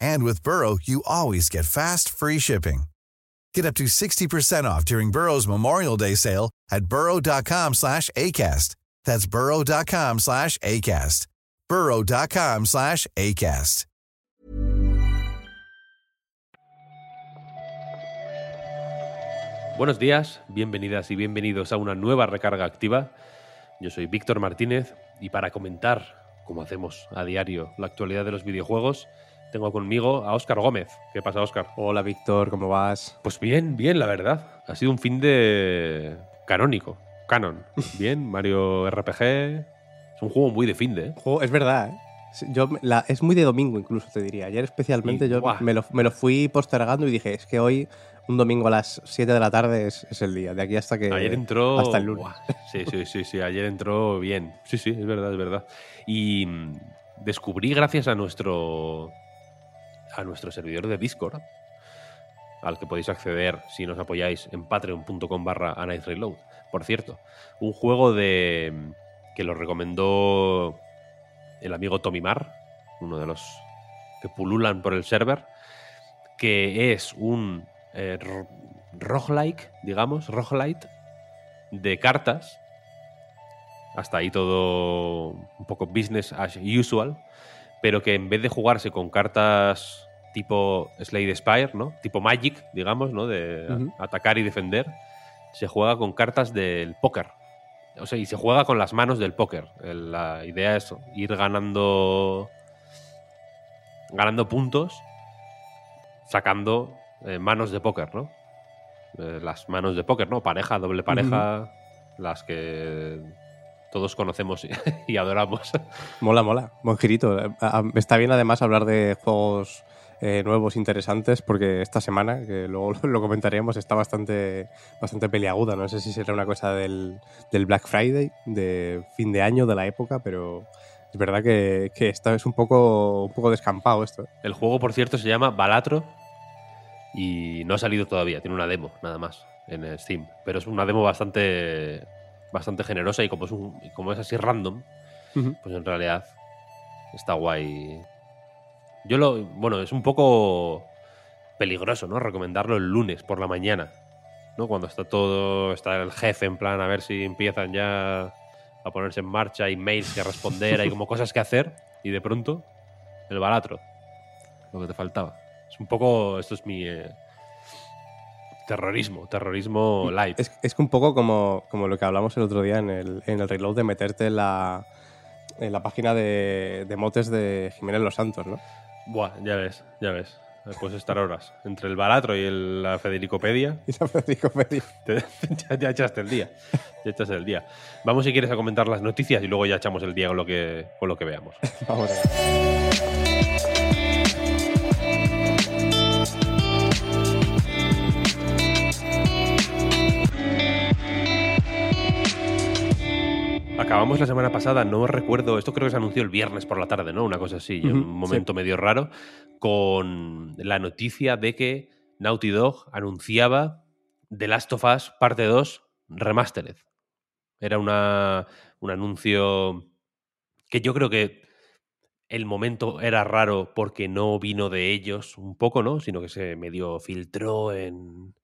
And with Burrow, you always get fast, free shipping. Get up to 60% off during Burrow's Memorial Day sale at burrow.com slash ACAST. That's burrow.com slash ACAST. burrow.com slash ACAST. Buenos días, bienvenidas y bienvenidos a una nueva recarga activa. Yo soy Víctor Martínez y para comentar, como hacemos a diario, la actualidad de los videojuegos, tengo conmigo a Óscar Gómez. ¿Qué pasa, Óscar? Hola, Víctor, ¿cómo vas? Pues bien, bien, la verdad. Ha sido un fin de canónico, canon. Bien, Mario RPG. Es un juego muy de fin de. ¿eh? Es verdad, ¿eh? Yo, la- es muy de domingo incluso, te diría. Ayer especialmente Y, yo me lo, me lo fui postergando y dije, es que hoy, un domingo a las 7 de la tarde es, es el día. De aquí hasta que... Ayer entró. Hasta el lunes. Buah. Sí, sí, sí, sí. Ayer entró bien. Sí, sí, es verdad, es verdad. Y mm, descubrí gracias a nuestro. A nuestro servidor de Discord. Al que podéis acceder si nos apoyáis en patreon.com barra Reload. Por cierto, un juego de. que lo recomendó el amigo Tommy Mar, uno de los que pululan por el server, que es un eh, ro- roguelike, digamos, roguelite de cartas. Hasta ahí todo un poco business as usual, pero que en vez de jugarse con cartas tipo Slade Spire, ¿no? Tipo Magic, digamos, ¿no? De atacar y defender, se juega con cartas del póker. O sea, y se juega con las manos del póker. La idea es ir ganando ganando puntos sacando eh, manos de póker, ¿no? Eh, las manos de póker, ¿no? Pareja, doble pareja, las que todos conocemos y, adoramos. Mola, mola. Buen girito. Eh, a- a- Está bien además hablar de juegos eh, nuevos, interesantes, porque esta semana, que luego lo comentaremos, está bastante, bastante peliaguda. No sé si será una cosa del, del Black Friday, de fin de año, de la época, pero es verdad que, que esta es un poco, un poco descampado esto. El juego, por cierto, se llama Balatro y no ha salido todavía, tiene una demo nada más en Steam, pero es una demo bastante bastante generosa y como es un- como es así random, pues en realidad está guay. Yo lo. Bueno, es un poco peligroso, ¿no? Recomendarlo el lunes por la mañana, ¿no? Cuando está todo. Está el jefe en plan a ver si empiezan ya a ponerse en marcha, hay mails que responder, hay como cosas que hacer, y de pronto, el balatro. Lo que te faltaba. Es un poco. Esto es mi. eh, terrorismo, terrorismo light. Es, es un poco como, como lo que hablamos el otro día en el, en el reload de meterte en la, en la página de, de motes de Jiménez Los Santos, ¿no? Buah, ya ves, ya ves. Puedes estar horas. Entre el balatro y el- la Federicopedia. Y la Federicopedia. Te- ya, ya echaste el día. Ya echaste el día. Vamos, si quieres, a comentar las noticias y luego ya echamos el día con lo que, con lo que veamos. Vamos a ver. Acabamos la semana pasada, no recuerdo, esto creo que se anunció el viernes por la tarde, ¿no? Una cosa así, un momento medio raro, con la noticia de que Naughty Dog anunciaba The Last of Us parte 2 Remastered. Era una, un anuncio que yo creo que el momento era raro porque no vino de ellos un poco, ¿no? Sino que se medio filtró en,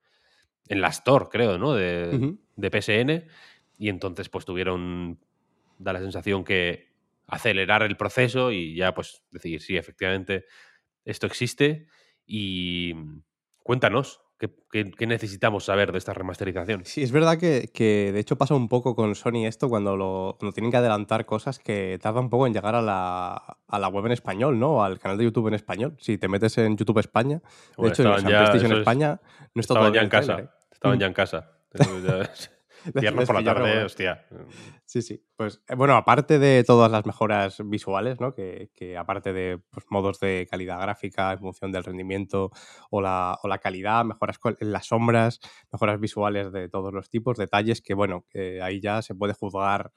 en la Store, creo, ¿no? De, de PSN. Y entonces, pues tuvieron, da la sensación que acelerar el proceso y ya, pues, decir, sí, efectivamente, esto existe. Y cuéntanos, ¿qué, necesitamos saber de esta remasterización? Sí, es verdad que, que de hecho pasa un poco con Sony esto cuando, lo, cuando tienen que adelantar cosas que tarda un poco en llegar a la, a la web en español, ¿no? Al canal de YouTube en español. Si te metes en YouTube España, de Bueno, hecho, en ya- PlayStation es- España no está Estaban ya en casa. tráiler, ¿eh? Estaban Mm. ya en casa. Viernes por la tarde, hostia. Sí, sí. Pues eh, bueno, aparte de todas las mejoras visuales, ¿no? Que, que aparte de pues, modos de calidad gráfica en función del rendimiento o la, o la calidad, mejoras en las sombras, mejoras visuales de todos los tipos, detalles que, bueno, ahí ya se puede juzgar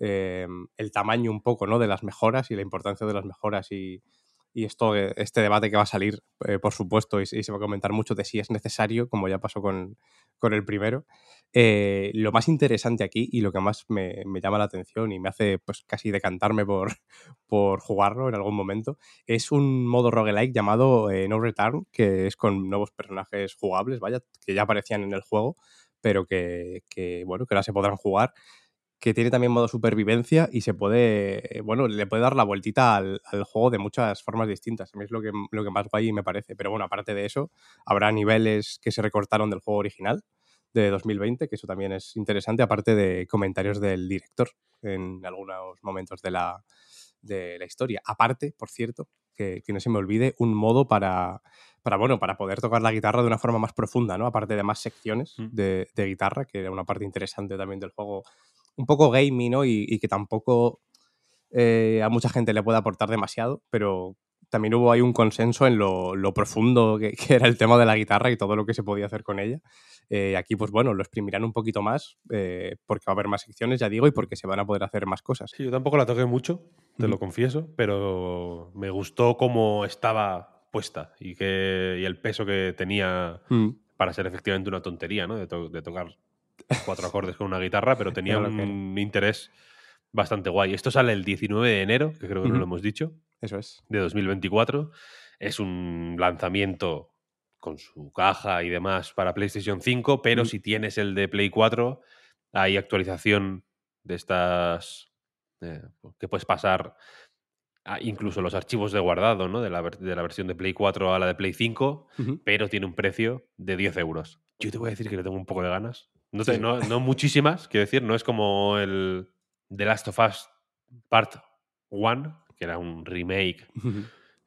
eh, el tamaño un poco, ¿no? De las mejoras y la importancia de las mejoras y, y esto, eh, este debate que va a salir, eh, por supuesto, y, se- va a comentar mucho de si es necesario, como ya pasó con, con el primero. Eh, lo más interesante aquí y lo que más me, me llama la atención y me hace pues casi decantarme por, por jugarlo en algún momento es un modo roguelike llamado No Return, que es con nuevos personajes jugables, vaya, que ya aparecían en el juego, pero que, que, bueno, que ahora se podrán jugar que tiene también modo supervivencia y se puede, bueno, le puede dar la vueltita al, al juego de muchas formas distintas. A mí es lo que, lo que más guay me parece. Pero bueno, aparte de eso, habrá niveles que se recortaron del juego original de 2020, que eso también es interesante, aparte de comentarios del director en algunos momentos de la, de la historia. Aparte, por cierto, que, que no se me olvide, un modo para, para, bueno, para poder tocar la guitarra de una forma más profunda, ¿no? Aparte de más secciones Mm. de, de guitarra, que era una parte interesante también del juego un poco gaming, ¿no? Y, y que tampoco eh, a mucha gente le puede aportar demasiado, pero también hubo ahí un consenso en lo, lo profundo que, que era el tema de la guitarra y todo lo que se podía hacer con ella. Eh, aquí, pues bueno, lo exprimirán un poquito más eh, porque va a haber más secciones, ya digo, y porque se van a poder hacer más cosas. Sí, yo tampoco la toqué mucho, te lo confieso, pero me gustó cómo estaba puesta y, que, y el peso que tenía Mm, para ser efectivamente una tontería, ¿no? De, to- de tocar cuatro acordes con una guitarra, pero tenía que un interés bastante guay. Esto sale el 19 de enero, que creo que no lo hemos dicho, Eso es. de 2024. Es un lanzamiento con su caja y demás para PlayStation 5, pero Mm. si tienes el de Play 4, hay actualización de estas eh, que puedes pasar a incluso los archivos de guardado, ¿no? De la, de la versión de Play 4 a la de Play 5, Ujú. pero tiene un precio de 10 euros. Yo te voy a decir que le tengo un poco de ganas. No, te- Sí, no, no muchísimas, quiero decir, no es como el The Last of Us Part 1, que era un remake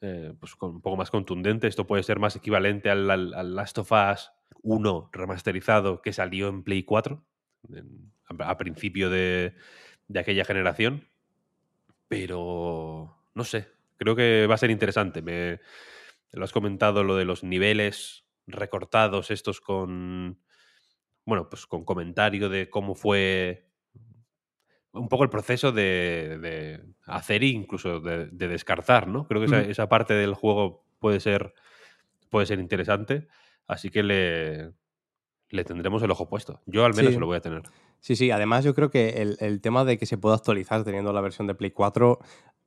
eh, pues con un poco más contundente. Esto puede ser más equivalente al, al- al Last of Us 1 remasterizado que salió en Play 4 en- a, a principio de, de aquella generación. Pero no sé, creo que va a ser interesante. Me, lo has comentado lo de los niveles recortados, estos con. Bueno, pues con comentario de cómo fue un poco el proceso de, de hacer e incluso de, de descartar, ¿no? Creo que esa, parte del juego puede ser, puede ser interesante, así que le, le tendremos el ojo puesto. Yo al menos Sí. se lo voy a tener. Sí, sí, además yo creo que el, el tema de que se pueda actualizar teniendo la versión de Play 4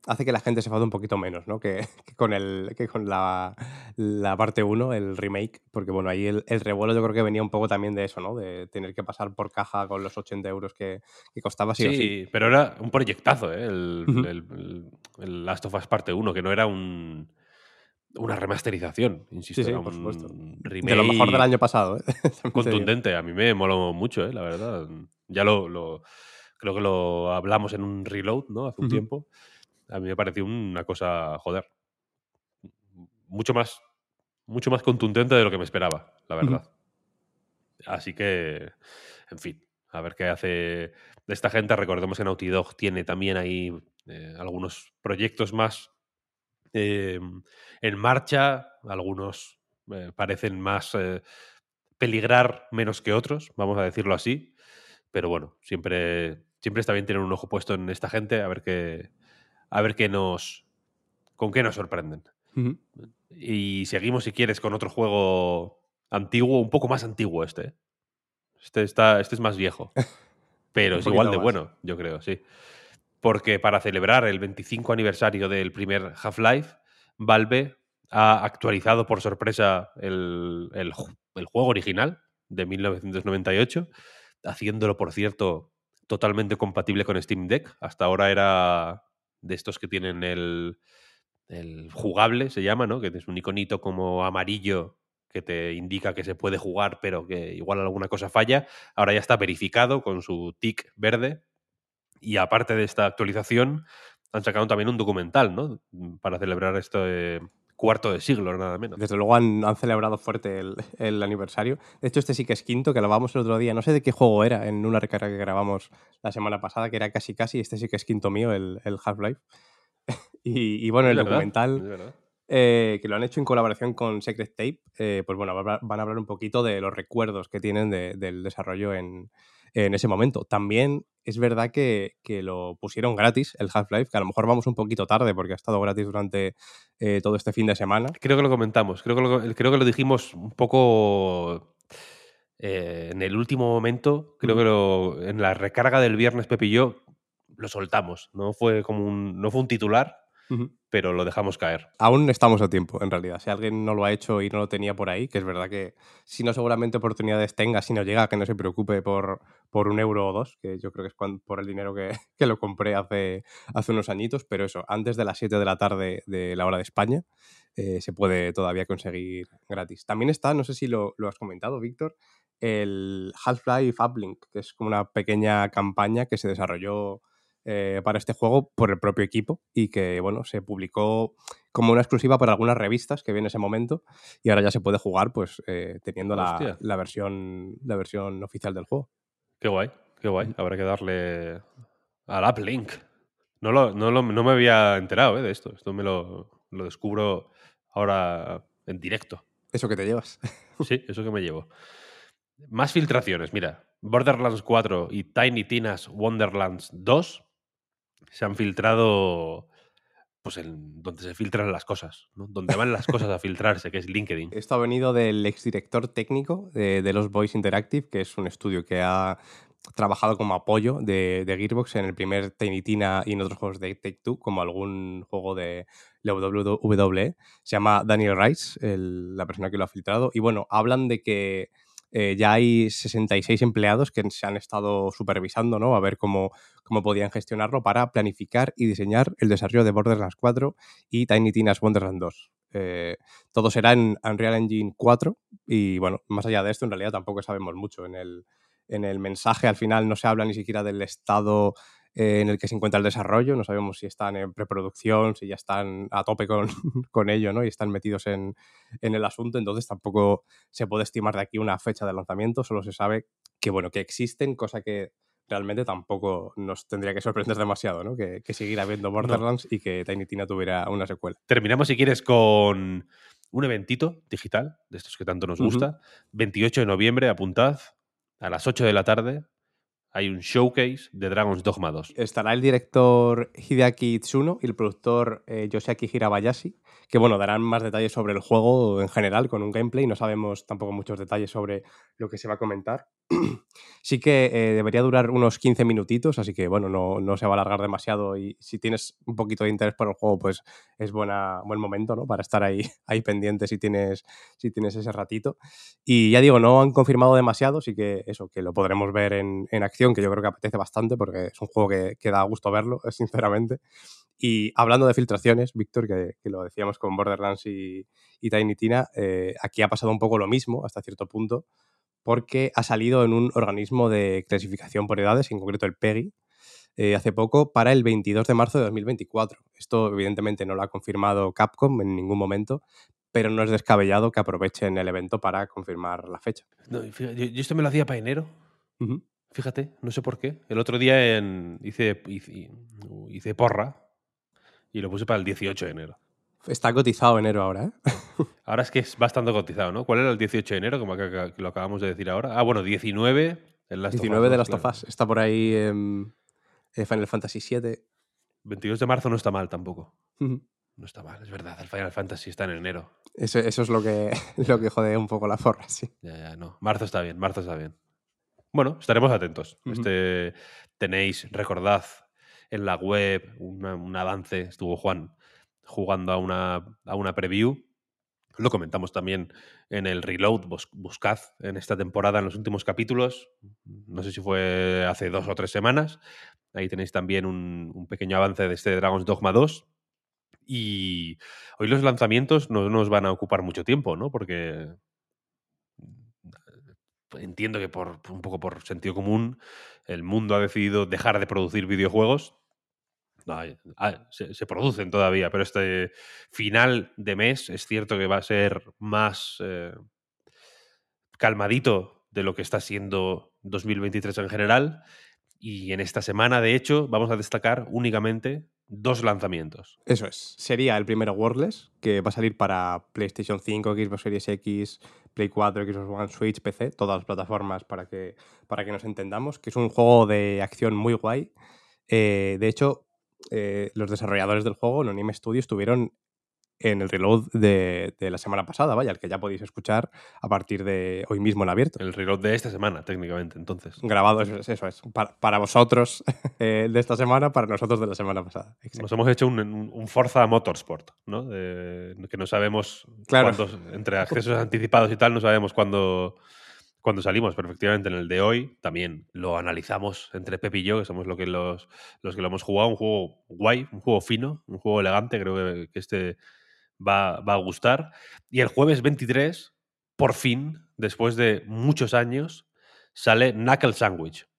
hace que la gente se enfade un poquito menos, ¿no? Que, que con, el, que con la, la parte 1, el remake, porque bueno, ahí el, el revuelo yo creo que venía un poco también de eso, ¿no? De tener que pasar por caja con los 80 euros que, que costaba sí, Sí, o sí. pero era un proyectazo, ¿eh? El, Ujú. el- el- el Last of Us parte 1, que no era un, una remasterización, insisto, Sí, sí, era por un supuesto. remake De lo mejor del año pasado, ¿eh? Contundente. A mí me moló mucho, ¿eh? la verdad. Ya lo, lo- creo que lo hablamos en un reload, ¿no? Hace un tiempo. A mí me pareció una cosa, joder, mucho más, mucho más contundente de lo que me esperaba, la verdad. Así que, en fin, a ver qué hace de esta gente. Recordemos que Naughty Dog tiene también ahí eh, algunos proyectos más eh, en marcha. Algunos eh, parecen más eh, peligrar menos que otros, vamos a decirlo así. Pero bueno, siempre, siempre está bien tener un ojo puesto en esta gente, a ver qué, a ver qué nos, con qué nos sorprenden. Y seguimos, si quieres, con otro juego antiguo, un poco más antiguo este. Este, está, este es más viejo. pero es igual de más. bueno, yo creo, sí. Porque para celebrar el 25 aniversario del primer Half-Life, Valve ha actualizado por sorpresa el, el ju- el juego original de 1998, haciéndolo, por cierto, totalmente compatible con Steam Deck. Hasta ahora era de estos que tienen el, el jugable, se llama, ¿no? Que es un iconito como amarillo que te indica que se puede jugar, pero que igual alguna cosa falla. Ahora ya está verificado con su tick verde. Y aparte de esta actualización, han sacado también un documental, ¿no? Para celebrar este cuarto de siglo, nada menos. Desde luego han, han celebrado fuerte el, el aniversario. De hecho, este sí que es quinto, que lo grabamos el otro día. No sé de qué juego era en una recarga que grabamos la semana pasada, que era casi casi. Este sí que es quinto mío, el, el Half-Life. y, y bueno, Es el verdad, documental eh, que lo han hecho en colaboración con Secret Tape, eh, pues bueno, van a hablar un poquito de los recuerdos que tienen de- del desarrollo en, en ese momento. También es verdad que, que lo pusieron gratis, el Half-Life, que a lo mejor vamos un poquito tarde porque ha estado gratis durante eh, todo este fin de semana. Creo que lo comentamos, creo que lo, creo que lo dijimos un poco eh, en el último momento, creo que lo- en la recarga del viernes Pepe y yo lo soltamos, no fue como un, no fue un titular, Pero lo dejamos caer. Aún estamos a tiempo, en realidad. Si alguien no lo ha hecho y no lo tenía por ahí, que es verdad que si no seguramente oportunidades tenga, si no llega, que no se preocupe por, por un euro o dos, que yo creo que es cuan- por el dinero que, que lo compré hace, hace unos añitos, pero eso, antes de las 7 de la tarde de la hora de España, eh, se puede todavía conseguir gratis. También está, no sé si lo, lo has comentado, Víctor, el Half-Life Uplink, que es como una pequeña campaña que se desarrolló eh, para este juego por el propio equipo y que, bueno, se publicó como una exclusiva para algunas revistas que vi en ese momento y ahora ya se puede jugar pues eh, teniendo la, la versión la versión oficial del juego. Qué guay, qué guay. Habrá que darle al Uplink. No, lo, no, lo- no me había enterado eh, de esto. Esto me lo, lo descubro ahora en directo. Eso que te llevas. Sí, eso que me llevo. Más filtraciones, mira. Borderlands 4 y Tiny Tina's Wonderlands 2 se han filtrado pues donde se filtran las cosas, ¿no? Donde van las cosas a filtrarse, que es LinkedIn. Esto ha venido del exdirector técnico de, de los Boys Interactive, que es un estudio que ha trabajado como apoyo de, de Gearbox en el primer Tiny Tina y en otros juegos de Take Two, como algún juego de la WWE. Se llama Daniel Rice, la persona que lo ha filtrado. Y bueno, hablan de que eh, ya hay 66 empleados que se han estado supervisando, ¿no? A ver cómo, cómo podían gestionarlo para planificar y diseñar el desarrollo de Borderlands 4 y Tiny Tina's Wonderland 2. Eh, todo será en Unreal Engine 4 y bueno, más allá de esto, en realidad tampoco sabemos mucho. En el, en el mensaje al final no se habla ni siquiera del estado eh, en el que se encuentra el desarrollo, no sabemos si están en preproducción, si ya están a tope con, con ello, ¿no? Y están metidos en, en el asunto, entonces tampoco se puede estimar de aquí una fecha de lanzamiento, solo se sabe que, bueno, que existen, cosa que realmente tampoco nos tendría que sorprender demasiado, ¿no? Que, que siguiera habiendo Borderlands y que Tiny Tina tuviera una secuela. Terminamos, si quieres, con un eventito digital, de estos que tanto nos gusta. 28 de noviembre, apuntad, a las 8 de la tarde, hay un showcase de Dragon's Dogma 2. Estará el director Hideaki Itsuno y el productor eh, Yoshiaki Hirabayashi, que bueno, darán más detalles sobre el juego en general con un gameplay. No sabemos tampoco muchos detalles sobre lo que se va a comentar. sí que eh, debería durar unos 15 minutitos, así que bueno, no, no se va a alargar demasiado y si tienes un poquito de interés por el juego, pues es buena, buen momento ¿no? para estar ahí, ahí pendiente si tienes, si tienes ese ratito. Y ya digo, no han confirmado demasiado, sí que eso, que lo podremos ver en, en acción, que yo creo que apetece bastante porque es un juego que, que da gusto verlo, sinceramente. Y hablando de filtraciones, Víctor, que, que lo decíamos con Borderlands y, y Tiny Tina, eh, aquí ha pasado un poco lo mismo hasta cierto punto, porque ha salido en un organismo de clasificación por edades, en concreto el PEGI, eh, hace poco para el 22 de marzo de 2024. Esto evidentemente no lo ha confirmado Capcom en ningún momento, pero no es descabellado que aprovechen el evento para confirmar la fecha. No, y fíjate, yo, yo esto me lo hacía para enero, fíjate, no sé por qué. El otro día en- hice, hice, hice porra y lo puse para el 18 de enero. Está cotizado enero ahora, ¿eh? Ahora es que es bastante cotizado, ¿no? ¿Cuál era el 18 de enero, como que, lo acabamos de decir ahora? Ah, bueno, 19 el Last of Us 19 de 2, Last of. Us. Está por ahí en Final Fantasy VII. 22 de marzo no está mal tampoco. No está mal, es verdad. El Final Fantasy está en enero. Eso, eso es lo que, lo que jode un poco la forra, sí. Ya, ya, no. Marzo está bien, marzo está bien. Bueno, estaremos atentos. Este tenéis, recordad, en la web un avance. Estuvo Juan jugando a una, a una preview. Lo comentamos también en el reload. Bus- buscad en esta temporada, en los últimos capítulos. No sé si fue hace dos o tres semanas. Ahí tenéis también un, un pequeño avance de este Dragon's Dogma 2. Y hoy los lanzamientos no nos van a ocupar mucho tiempo, ¿no? Porque entiendo que por un poco por sentido común el mundo ha decidido dejar de producir videojuegos. Ah, se, se producen todavía, pero este final de mes es cierto que va a ser más eh, calmadito de lo que está siendo 2023 en general. Y en esta semana, de hecho, vamos a destacar únicamente dos lanzamientos. Eso es. Sería el primero Wordless, que va a salir para PlayStation 5, Xbox Series X, Play 4, Xbox One, Switch, PC, todas las plataformas para que, para que nos entendamos, que es un juego de acción muy guay. Eh, de hecho, eh, los desarrolladores del juego, Anime Studio, estuvieron en el reload de, de la semana pasada, vaya, el que ya podéis escuchar a partir de hoy mismo en abierto. El reload de esta semana, técnicamente, entonces. Grabado, eso es. Eso es. Para, para vosotros eh, de esta semana, para nosotros de la semana pasada. Exacto. Nos hemos hecho un, un- Forza Motorsport, ¿no? Que no sabemos Claro. cuándo- entre accesos anticipados y tal, no sabemos cuándo, cuándo salimos, pero efectivamente en el de hoy también lo analizamos entre Pep y yo, que somos lo que los, los que lo hemos jugado, un juego guay, un juego fino, un juego elegante, creo que este va, va a gustar. Y el jueves 23, por fin, después de muchos años, sale Knuckle Sandwich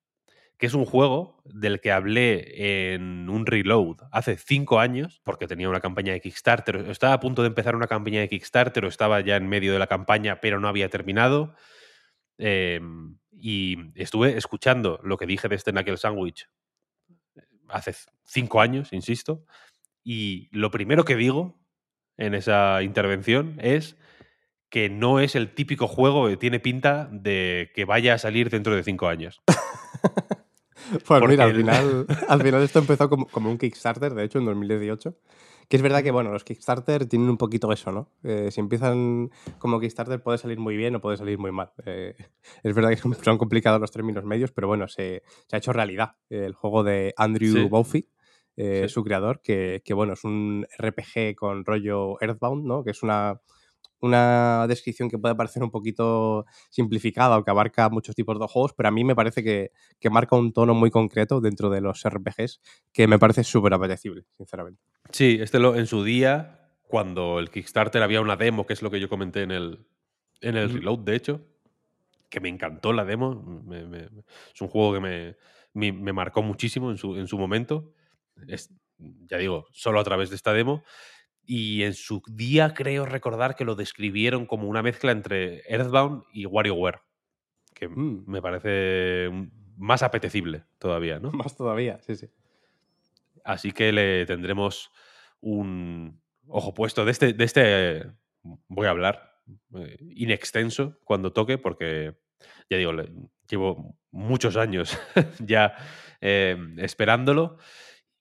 que es un juego del que hablé en un reload hace cinco años, porque tenía una campaña de Kickstarter. Estaba a punto de empezar una campaña de Kickstarter o estaba ya en medio de la campaña, pero no había terminado. Eh, y estuve escuchando lo que dije de este Knuckle Sandwich hace cinco años, insisto, y lo primero que digo en esa intervención es que no es el típico juego que tiene pinta de que vaya a salir dentro de cinco años. Pues Porque mira, al final, al final esto empezó como, como un Kickstarter, de hecho, en 2018. Que es verdad que, bueno, los Kickstarter tienen un poquito eso, ¿no? Eh, si empiezan como Kickstarter puede salir muy bien o puede salir muy mal. Eh, es verdad que son, complicados los términos medios, pero bueno, se, se ha hecho realidad el juego de Andrew Sí. Eh, Sí. su creador, que, que, bueno, es un RPG con rollo Earthbound, ¿no? Que es una, una descripción que puede parecer un poquito simplificada o que abarca muchos tipos de juegos, pero a mí me parece que, que marca un tono muy concreto dentro de los RPGs que me parece súper apetecible, sinceramente. Sí, este lo, en su día, cuando el Kickstarter había una demo, que es lo que yo comenté en el, en el reload, de hecho, que me encantó la demo. me- me- es un juego que me, me- me marcó muchísimo en su, en su momento. Es, ya digo, solo a través de esta demo. Y en su día creo recordar que lo describieron como una mezcla entre Earthbound y WarioWare, que Mm. me parece más apetecible todavía, ¿no? Más todavía, sí, sí. Así que le tendremos un ojo puesto. De este, de este voy a hablar eh, in extenso cuando toque, porque ya digo, le- llevo muchos años ya eh, esperándolo.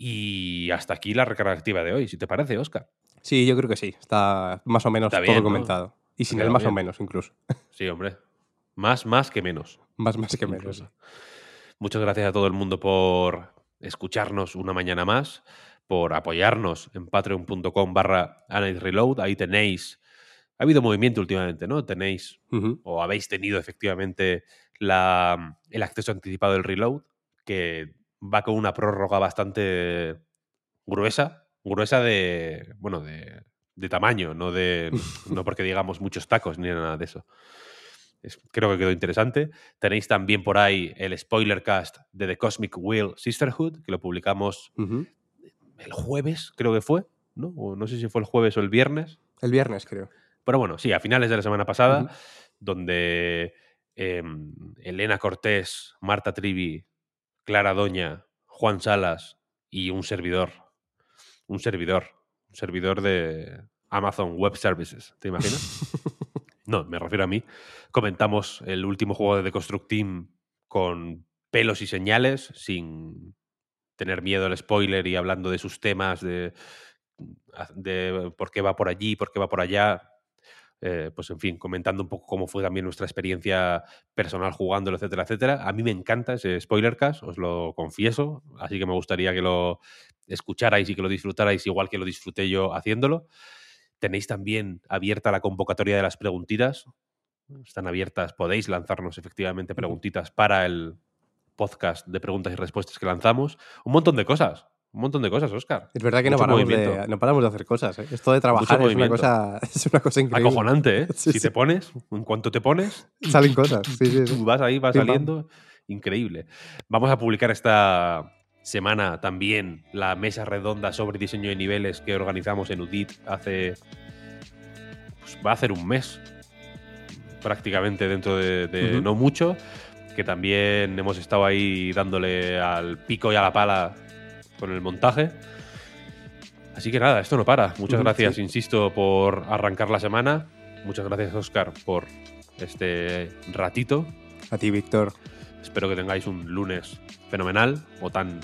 Y hasta aquí la recarga activa de hoy, si te parece, Oscar. Sí, yo creo que sí. Está más o menos Está todo bien, ¿no? comentado. Y sin quedado más o menos, incluso. Sí, hombre. Más, más que menos. Más, más que menos. incluso. Muchas gracias a todo el mundo por escucharnos una mañana más, por apoyarnos en patreon.com barra Reload. Ahí tenéis. Ha habido movimiento últimamente, ¿no? Tenéis o habéis tenido efectivamente la, el acceso anticipado del reload, que va con una prórroga bastante gruesa, gruesa de, bueno, de, de tamaño, no, de, no porque digamos muchos tacos ni nada de eso. Es- creo que quedó interesante. Tenéis también por ahí el spoiler cast de The Cosmic Wheel Sisterhood, que lo publicamos el jueves, creo que fue, ¿no? O no sé si fue el jueves o el viernes. El viernes, creo. Pero bueno, sí, a finales de la semana pasada, donde em, Elena Cortés, Marta Trivi, Clara Doña, Juan Salas y un servidor, un servidor, un servidor de Amazon Web Services, ¿te imaginas? no, me refiero a mí. Comentamos el último juego de The Construct Team con pelos y señales, sin tener miedo al spoiler y hablando de sus temas, de, de por qué va por allí, por qué va por allá. Eh, pues en fin, comentando un poco cómo fue también nuestra experiencia personal jugándolo, etcétera, etcétera. A mí me encanta ese spoiler cast, os lo confieso, así que me gustaría que lo escucharais y que lo disfrutarais igual que lo disfruté yo haciéndolo. Tenéis también abierta la convocatoria de las preguntitas. Están abiertas, podéis lanzarnos efectivamente preguntitas para el podcast de preguntas y respuestas que lanzamos. Un montón de cosas. Un montón de cosas, Oscar. Es verdad que no paramos, de, no paramos, de, hacer cosas. ¿eh? Esto de trabajar es una, cosa, es una, cosa, increíble. Acojonante, ¿eh? si te pones, en cuanto te pones, salen cosas. Sí, sí, vas ahí, vas saliendo. Increíble. Vamos a publicar esta semana también la mesa redonda sobre diseño de niveles que organizamos en UDIT hace. Pues va a hacer un mes, prácticamente dentro de, no mucho. Que también hemos estado ahí dándole al pico y a la pala con el montaje. Así que nada, esto no para. Muchas gracias, insisto, por arrancar la semana. Muchas gracias, Oscar, por este ratito. A ti, Víctor. Espero que tengáis un lunes fenomenal o tan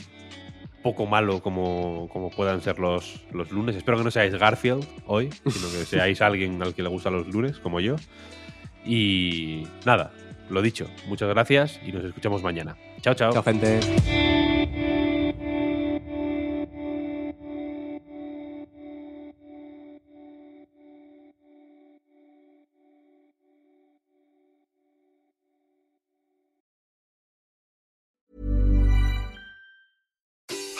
poco malo como, como puedan ser los, los lunes. Espero que no seáis Garfield hoy, sino que seáis alguien al que le gustan los lunes, como yo. Y nada, lo dicho, muchas gracias y nos escuchamos mañana. Chao, chao. Chao, gente.